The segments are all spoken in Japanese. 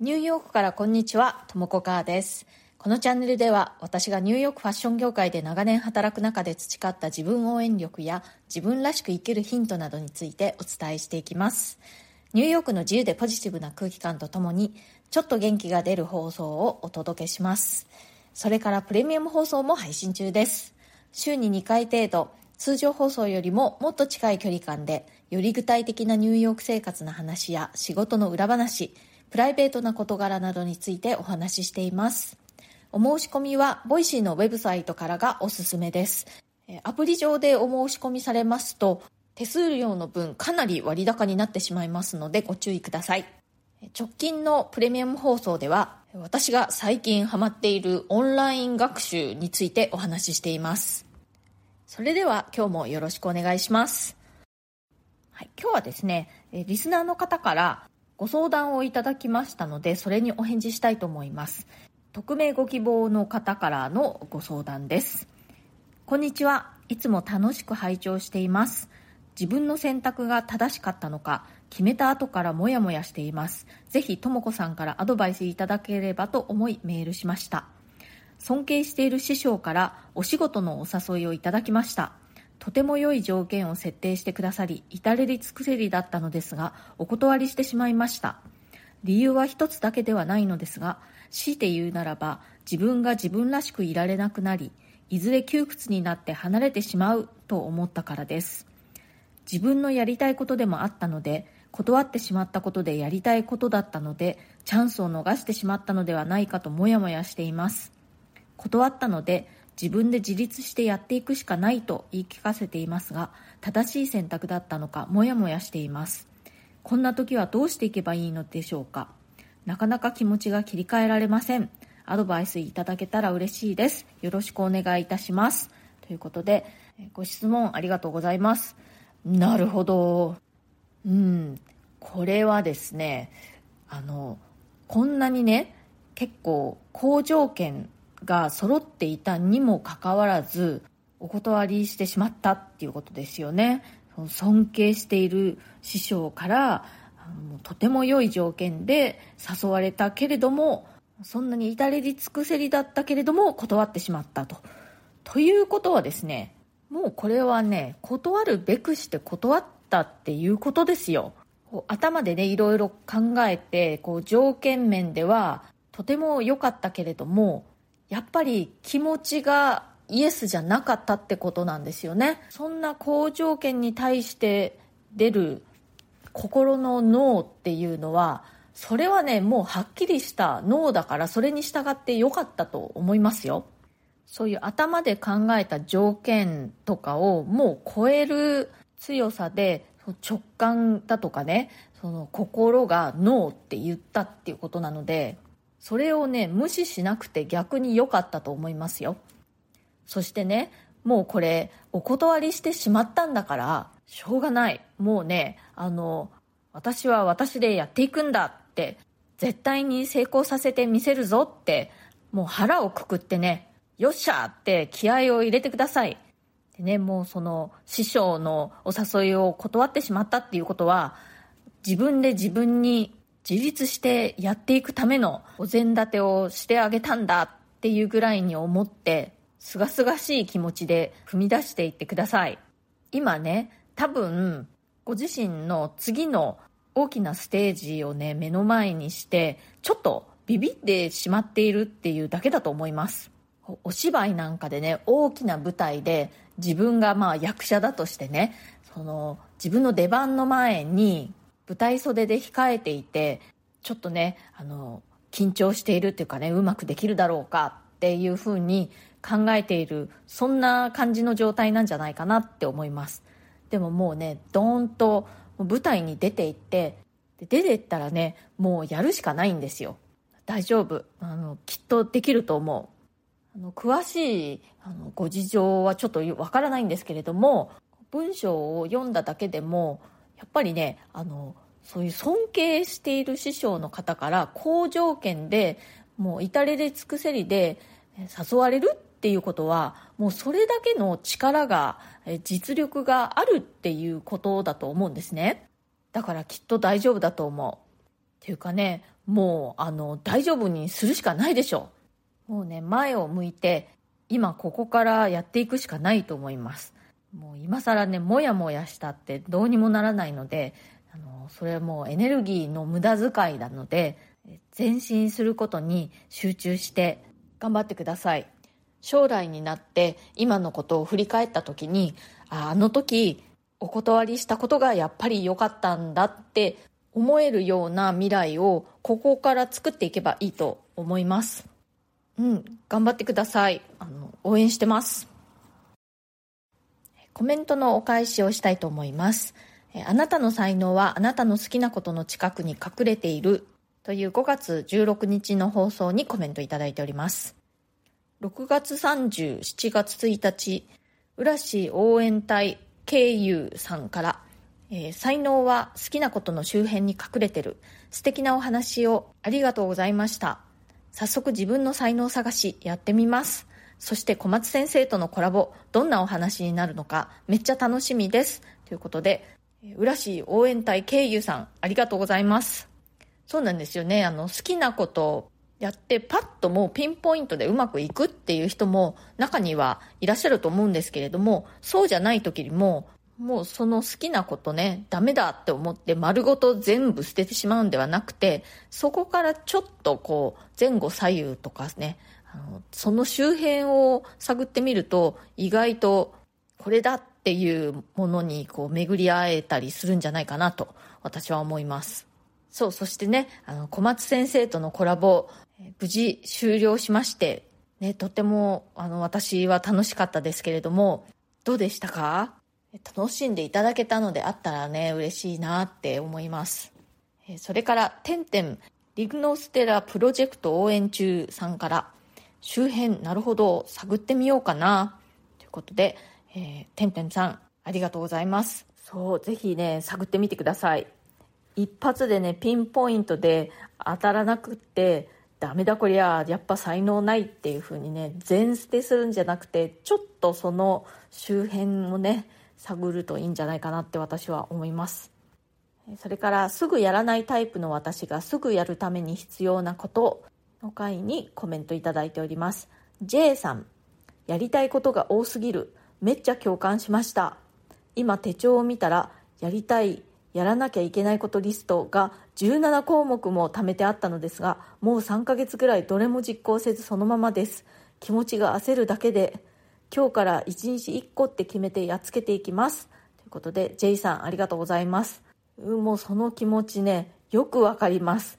ニューヨークからこんにちは、ともこかーです。このチャンネルでは私がニューヨークファッション業界で長年働く中で培った自分応援力や自分らしく生きるヒントなどについてお伝えしていきます。ニューヨークの自由でポジティブな空気感とともにちょっと元気が出る放送をお届けします。それからプレミアム放送も配信中です。週に2回程度、通常放送よりももっと近い距離感でより具体的なニューヨーク生活の話や仕事の裏話、プライベートな事柄などについてお話ししています。お申し込みは、ボイシーのウェブサイトからがおすすめです。アプリ上でお申し込みされますと、手数料の分かなり割高になってしまいますのでご注意ください。直近のプレミアム放送では、私が最近ハマっているオンライン学習についてお話ししています。それでは今日もよろしくお願いします。はい、今日はですね、リスナーの方からご相談をいただきましたので、それにお返事したいと思います。匿名ご希望の方からのご相談です。こんにちは。いつも楽しく拝聴しています。自分の選択が正しかったのか、決めた後からモヤモヤしています。ぜひ、ともこさんからアドバイスいただければと思いメールしました。尊敬している師匠からお仕事のお誘いをいただきました。とても良い条件を設定してくださり、至れり尽くせりだったのですが、お断りしてしまいました。理由は一つだけではないのですが、強いて言うならば、自分が自分らしくいられなくなり、いずれ窮屈になって離れてしまうと思ったからです。自分のやりたいことでもあったので、断ってしまったことでやりたいことだったので、チャンスを逃してしまったのではないかともやもやしています。断ったので、自分で自立してやっていくしかないと言い聞かせていますが、正しい選択だったのかもやもやしています。こんな時はどうしていけばいいのでしょうかなかなか気持ちが切り替えられません。アドバイスいただけたら嬉しいです。よろしくお願いいたします。ということで、ご質問ありがとうございます。なるほど。うん。これはですね、あの、こんなにね、結構好条件が揃っていたにもかかわらず、お断りしてしまったっていうことですよね。尊敬している師匠からとても良い条件で誘われたけれどもそんなに至れり尽くせりだったけれども断ってしまったと。ということはですねもうこれはね断るべくして断ったっていうことですよ。頭でねいろいろ考えてこう条件面ではとても良かったけれどもやっぱり気持ちがイエスじゃなかったってことなんですよね。そんな好条件に対して出る心のノーっていうのは、それはね、もうはっきりしたノーだからそれに従ってよかったと思いますよ。そういう頭で考えた条件とかをもう超える強さで直感だとかね、その心がノーって言ったっていうことなので、それをね、無視しなくて逆に良かったと思いますよ。そしてね、もうこれ、お断りしてしまったんだから、しょうがない。もうね、あの、私は私でやっていくんだって、絶対に成功させてみせるぞって、もう腹をくくってね、よっしゃって気合を入れてください。でね、もうその師匠のお誘いを断ってしまったっていうことは、自分で自分に自立してやっていくためのお膳立てをしてあげたんだっていうぐらいに思って、すがすがしい気持ちで踏み出していってください。今ね、多分、ご自身の次の大きなステージをね、目の前にして、ちょっとビビってしまっているっていうだけだと思います。お芝居なんかでね、大きな舞台で自分がまあ役者だとしてね、その自分の出番の前に舞台袖で控えていて、ちょっとね、あの、緊張しているっていうかね、うまくできるだろうかっていうふうに考えているそんな感じの状態なんじゃないかなって思います。でももうねドーンと舞台に出て行ってで出て行ったらねもうやるしかないんですよ。大丈夫。あのきっとできると思う。あの詳しいあのご事情はちょっとわからないんですけれども文章を読んだだけでもやっぱりねあのそういう尊敬している師匠の方から好条件でもう至れり尽くせりで誘われるっていうことはもうそれだけの力が実力があるっていうことだと思うんですね。だからきっと大丈夫だと思う。っていうかねもうあの大丈夫にするしかないでしょもうね前を向いて今ここからやっていくしかないと思います。もう今更ねもやもやしたってどうにもならないのであのそれはもうエネルギーの無駄遣いなので前進することに集中して頑張ってください。将来になって今のことを振り返った時にああの時お断りしたことがやっぱり良かったんだって思えるような未来をここから作っていけばいいと思います。うん頑張ってください。あの応援してます。コメントのお返しをしたいと思います。あなたの才能はあなたの好きなことの近くに隠れている。という5月16日の放送にコメントいただいております。6月30、7月1日浦市応援隊経由さんから、えー、才能は好きなことの周辺に隠れてる。素敵なお話をありがとうございました。早速自分の才能探しやってみます。そして小松先生とのコラボどんなお話になるのかめっちゃ楽しみです。ということで浦市応援隊経由さんありがとうございます。そうなんですよね。あの好きなことやってパッともうピンポイントでうまくいくっていう人も中にはいらっしゃると思うんですけれどもそうじゃない時にももうその好きなことねダメだって思って丸ごと全部捨ててしまうんではなくてそこからちょっとこう前後左右とかねのその周辺を探ってみると意外とこれだっていうものにこう巡り会えたりするんじゃないかなと私は思いますそうそしてねあの小松先生とのコラボ無事終了しまして、ね、とてもあの私は楽しかったですけれども、どうでしたか？楽しんでいただけたのであったらね、嬉しいなって思います。それから、てんてんリグノステラプロジェクト応援中さんから、周辺なるほど探ってみようかな、ということで、えー、てんてんさん、ありがとうございます。そう、ぜひね、探ってみてください。一発でね、ピンポイントで当たらなくって、ダメだこりゃやっぱ才能ないっていう風にね全捨てするんじゃなくてちょっとその周辺をね探るといいんじゃないかなって私は思いますそれからすぐやらないタイプの私がすぐやるために必要なことの回にコメントいただいております。J さんやりたいことが多すぎる。めっちゃ共感しました。今手帳を見たらやりたいやらなきゃいけないことリストが17項目も貯めてあったのですがもう3ヶ月ぐらいどれも実行せずそのままです。気持ちが焦るだけで今日から1日1個って決めてやっつけていきます。ということで J さんありがとうございます。もうその気持ちねよくわかります。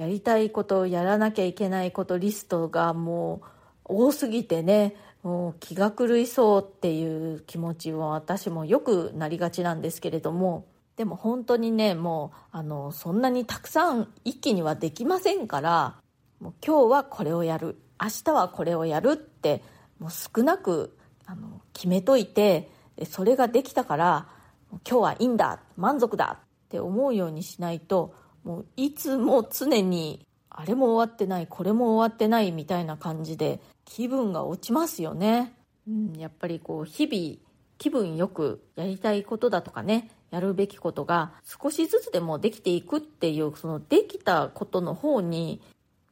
やりたいことやらなきゃいけないことリストがもう多すぎてねもう気が狂いそうっていう気持ちは私もよくなりがちなんですけれどもでも本当にねもうあのそんなにたくさん一気にはできませんからもう今日はこれをやる明日はこれをやるってもう少なくあの決めといてそれができたから今日はいいんだ満足だって思うようにしないともういつも常にあれも終わってないこれも終わってないみたいな感じで気分が落ちますよね、うん、やっぱりこう日々気分よくやりたいことだとかねやるべきことが少しずつでもできていくっていうそのできたことの方に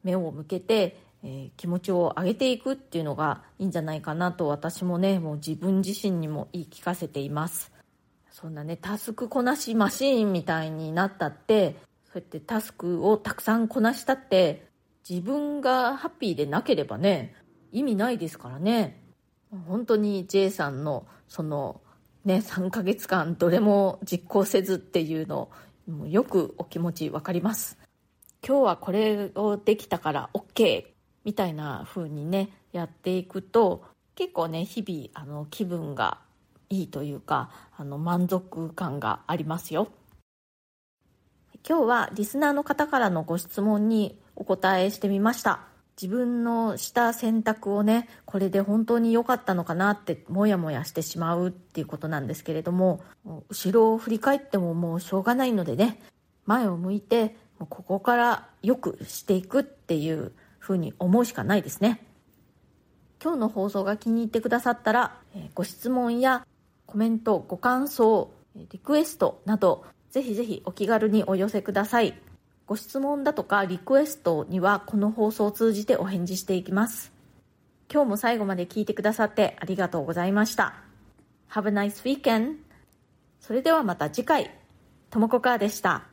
目を向けて、えー、気持ちを上げていくっていうのがいいんじゃないかなと私もねもう自分自身にも言い聞かせています。そんなねタスクこなしマシーンみたいになったってそうやってタスクをたくさんこなしたって自分がハッピーでなければね意味ないですからね。本当に J さんのそのね、3ヶ月間どれも実行せずっていうのよくお気持ち分かります。今日はこれをできたから OK みたいな風にねやっていくと結構ね日々あの気分がいいというかあの満足感がありますよ。今日はリスナーの方からのご質問にお答えしてみました。自分のした選択をねこれで本当に良かったのかなってモヤモヤしてしまうっていうことなんですけれども後ろを振り返ってももうしょうがないのでね前を向いてここから良くしていくっていうふうに思うしかないですね。今日の放送が気に入ってくださったらご質問やコメントご感想リクエストなどぜひぜひお気軽にお寄せくださいご質問だとかリクエストにはこの放送を通じてお返事していきます。今日も最後まで聞いてくださってありがとうございました。Have a nice weekend! それではまた次回、ともこかーでした。